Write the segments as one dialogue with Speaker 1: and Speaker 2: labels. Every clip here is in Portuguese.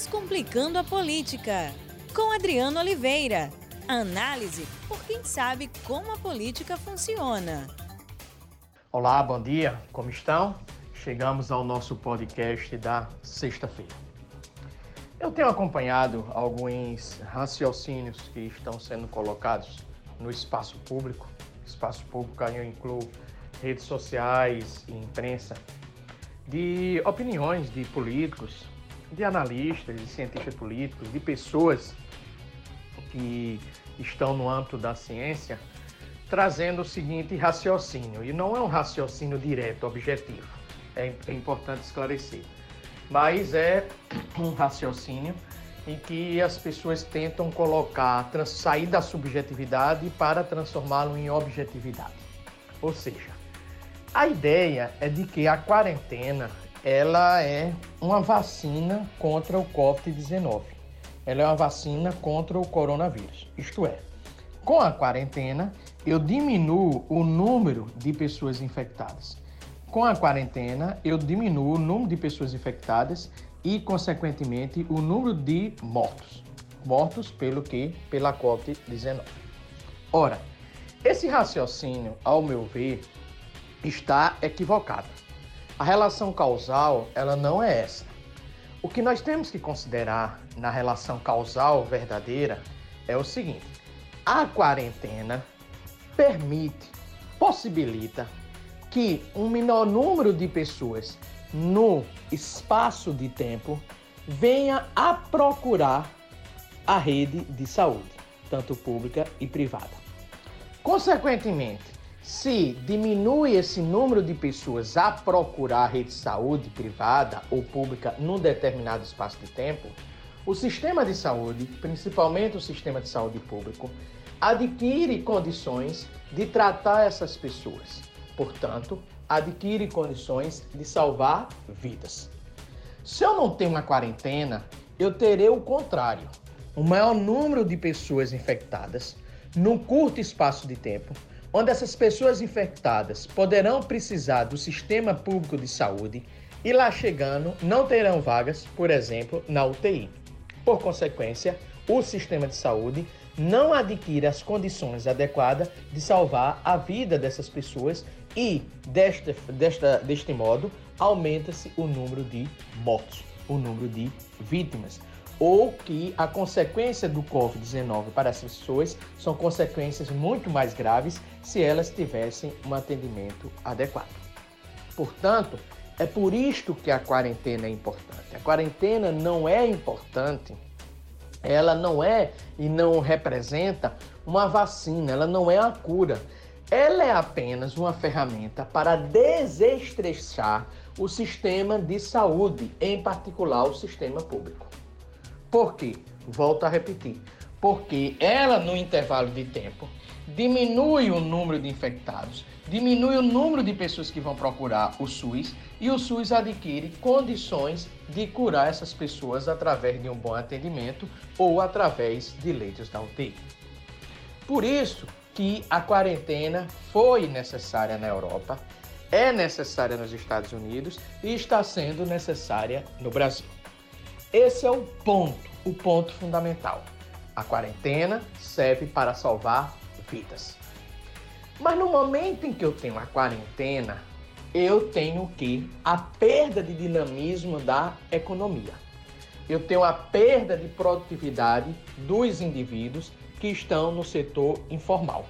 Speaker 1: Descomplicando a Política, com Adriano Oliveira. Análise por quem sabe como a política funciona.
Speaker 2: Olá, bom dia, como estão? Chegamos ao nosso podcast da sexta-feira. Eu tenho acompanhado alguns raciocínios que estão sendo colocados no espaço público. Espaço público aí eu incluo redes sociais e imprensa, de opiniões de políticos, de analistas, de cientistas políticos, de pessoas que estão no âmbito da ciência, trazendo o seguinte raciocínio, e não é um raciocínio direto, objetivo, é, é importante esclarecer, mas é um raciocínio em que as pessoas tentam colocar, sair da subjetividade para transformá-lo em objetividade. Ou seja, a ideia é de que a quarentena ela é uma vacina contra o COVID-19. Ela é uma vacina contra o coronavírus. Isto é, com a quarentena, eu diminuo o número de pessoas infectadas. Com a quarentena, eu diminuo o número de pessoas infectadas e, consequentemente, o número de mortos. Mortos pelo que? Pela COVID-19. Ora, esse raciocínio, ao meu ver, está equivocado. A relação causal, ela não é essa. O que nós temos que considerar na relação causal verdadeira é o seguinte: a quarentena permite, possibilita que um menor número de pessoas no espaço de tempo venha a procurar a rede de saúde, tanto pública e privada. Consequentemente, se diminui esse número de pessoas a procurar a rede de saúde privada ou pública num determinado espaço de tempo, o sistema de saúde, principalmente o sistema de saúde público, adquire condições de tratar essas pessoas. Portanto, adquire condições de salvar vidas. Se eu não tenho uma quarentena, eu terei o contrário: o maior número de pessoas infectadas num curto espaço de tempo onde essas pessoas infectadas poderão precisar do sistema público de saúde e lá chegando não terão vagas, por exemplo, na UTI. Por consequência, o sistema de saúde não adquire as condições adequadas de salvar a vida dessas pessoas e, desta, desta, deste modo, aumenta-se o número de mortos, o número de vítimas ou que a consequência do Covid-19 para essas pessoas são consequências muito mais graves se elas tivessem um atendimento adequado. Portanto, é por isto que a quarentena é importante. A quarentena não é importante, ela não é e não representa uma vacina, ela não é a cura. Ela é apenas uma ferramenta para desestressar o sistema de saúde, em particular o sistema público. Por quê? Volto a repetir. Porque ela, no intervalo de tempo, diminui o número de infectados, diminui o número de pessoas que vão procurar o SUS e o SUS adquire condições de curar essas pessoas através de um bom atendimento ou através de leitos da UTI. Por isso que a quarentena foi necessária na Europa, é necessária nos Estados Unidos e está sendo necessária no Brasil. Esse é o ponto, o ponto fundamental. A quarentena serve para salvar vidas. Mas no momento em que eu tenho a quarentena, eu tenho que a perda de dinamismo da economia. Eu tenho a perda de produtividade dos indivíduos que estão no setor informal.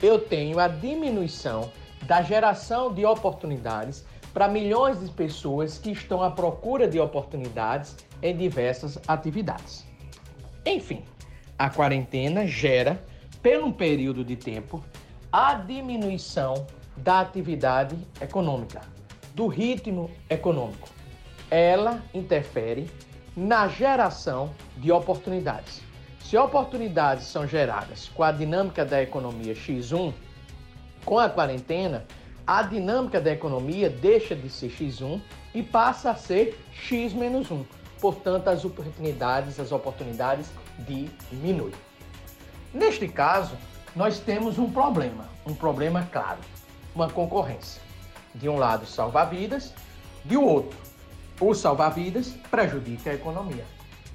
Speaker 2: Eu tenho a diminuição da geração de oportunidades para milhões de pessoas que estão à procura de oportunidades em diversas atividades. Enfim, a quarentena gera, pelo um período de tempo, a diminuição da atividade econômica, do ritmo econômico. Ela interfere na geração de oportunidades. Se oportunidades são geradas com a dinâmica da economia X1, com a quarentena, a dinâmica da economia deixa de ser X1 e passa a ser X menos 1. Portanto, as oportunidades, as oportunidades diminuem. Neste caso, nós temos um problema, um problema claro, uma concorrência. De um lado, salvar vidas, de outro, O salvar-vidas prejudica a economia.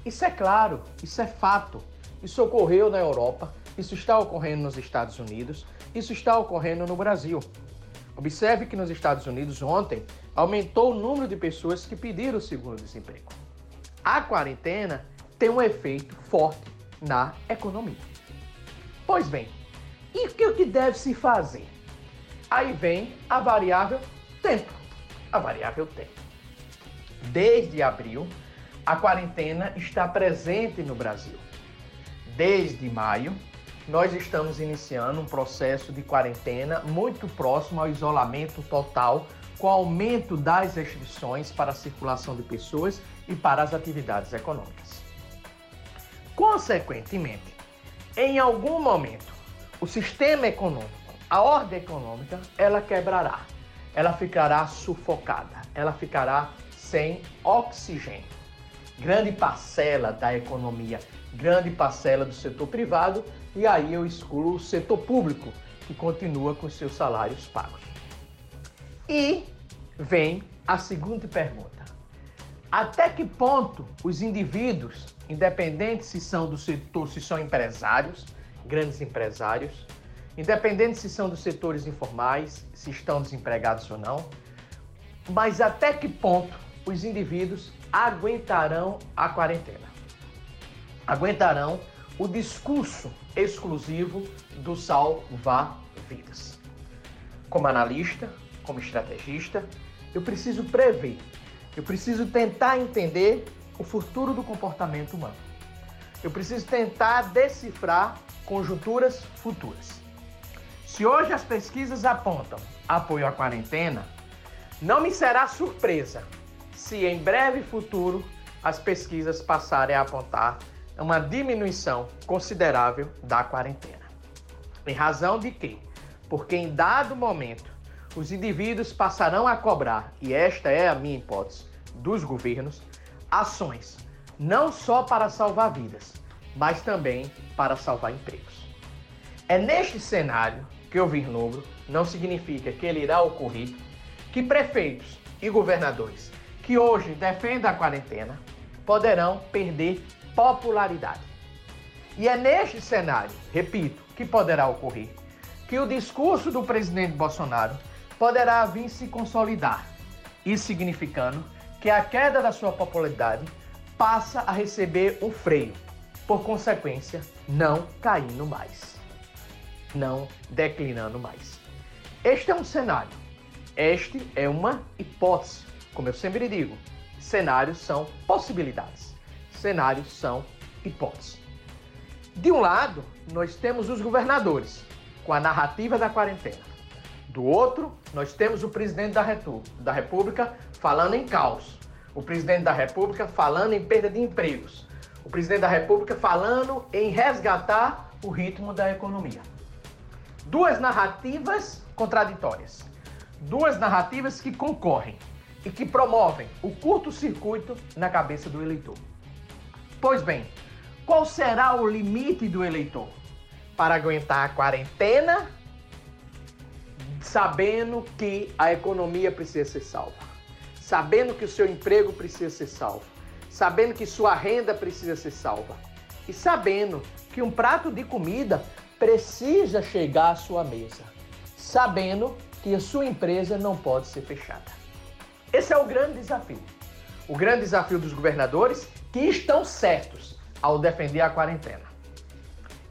Speaker 2: Isso é claro, isso é fato. Isso ocorreu na Europa, isso está ocorrendo nos Estados Unidos, isso está ocorrendo no Brasil. Observe que nos Estados Unidos ontem aumentou o número de pessoas que pediram o seguro-desemprego. A quarentena tem um efeito forte na economia. Pois bem, e o que deve se fazer? Aí vem a variável tempo. A variável tempo. Desde abril, a quarentena está presente no Brasil. Desde maio, nós estamos iniciando um processo de quarentena muito próximo ao isolamento total, com aumento das restrições para a circulação de pessoas e para as atividades econômicas. Consequentemente, em algum momento, o sistema econômico, a ordem econômica, ela quebrará, ela ficará sufocada, ela ficará sem oxigênio. Grande parcela da economia, grande parcela do setor privado, e aí eu excluo o setor público, que continua com seus salários pagos. E vem a segunda pergunta: até que ponto os indivíduos, independente se são do setor, se são empresários, grandes empresários, independente se são dos setores informais, se estão desempregados ou não, mas até que ponto os indivíduos aguentarão a quarentena? Aguentarão o discurso exclusivo do salvar vidas. Como analista, como estrategista, eu preciso prever, eu preciso tentar entender o futuro do comportamento humano. Eu preciso tentar decifrar conjunturas futuras. Se hoje as pesquisas apontam apoio à quarentena, não me será surpresa se em breve futuro as pesquisas passarem a apontar uma diminuição considerável da quarentena. Em razão de que, porque em dado momento os indivíduos passarão a cobrar, e esta é a minha hipótese, dos governos, ações não só para salvar vidas, mas também para salvar empregos. É neste cenário que eu vislumbro, não significa que ele irá ocorrer, que prefeitos e governadores que hoje defendem a quarentena poderão perder popularidade. E é neste cenário, repito, que poderá ocorrer, que o discurso do presidente Bolsonaro poderá vir se consolidar, isso significando que a queda da sua popularidade passa a receber um freio, por consequência, não caindo mais, não declinando mais. Este é um cenário, este é uma hipótese, como eu sempre digo, cenários são possibilidades, cenários são hipóteses. De um lado, nós temos os governadores, com a narrativa da quarentena. Do outro, nós temos o presidente da, da República falando em caos. O presidente da República falando em perda de empregos. O presidente da República falando em resgatar o ritmo da economia. Duas narrativas contraditórias. Duas narrativas que concorrem e que promovem o curto-circuito na cabeça do eleitor. Pois bem, qual será o limite do eleitor para aguentar a quarentena sabendo que a economia precisa ser salva, sabendo que o seu emprego precisa ser salvo, sabendo que sua renda precisa ser salva e sabendo que um prato de comida precisa chegar à sua mesa, sabendo que a sua empresa não pode ser fechada. Esse é o grande desafio. O grande desafio dos governadores que estão certos ao defender a quarentena.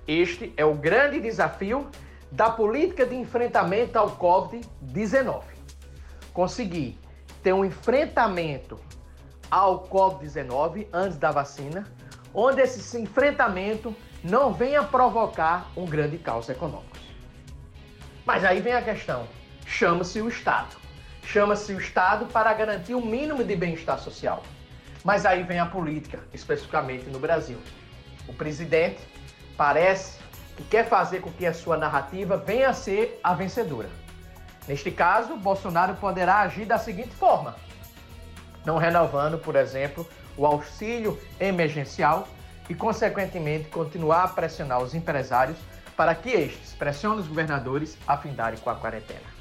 Speaker 2: Este é o grande desafio da política de enfrentamento ao Covid-19. Conseguir ter um enfrentamento ao Covid-19 antes da vacina, onde esse enfrentamento não venha provocar um grande caos econômico. Mas aí vem a questão: chama-se o Estado. Chama-se o Estado para garantir o um mínimo de bem-estar social. Mas aí vem a política, especificamente no Brasil. O presidente parece que quer fazer com que a sua narrativa venha a ser a vencedora. Neste caso, Bolsonaro poderá agir da seguinte forma: não renovando, por exemplo, o auxílio emergencial e, consequentemente, continuar a pressionar os empresários para que estes pressionem os governadores a findarem com a quarentena.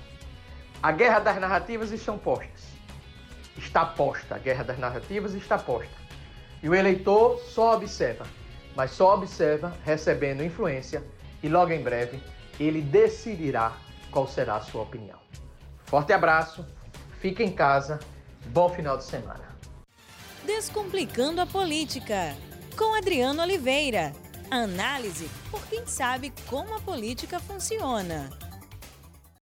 Speaker 2: A guerra das narrativas estão postas. Está posta, a guerra das narrativas está posta. E o eleitor só observa, mas só observa recebendo influência e logo em breve ele decidirá qual será a sua opinião. Forte abraço, fique em casa, bom final de semana.
Speaker 1: Descomplicando a política, com Adriano Oliveira. Análise por quem sabe como a política funciona.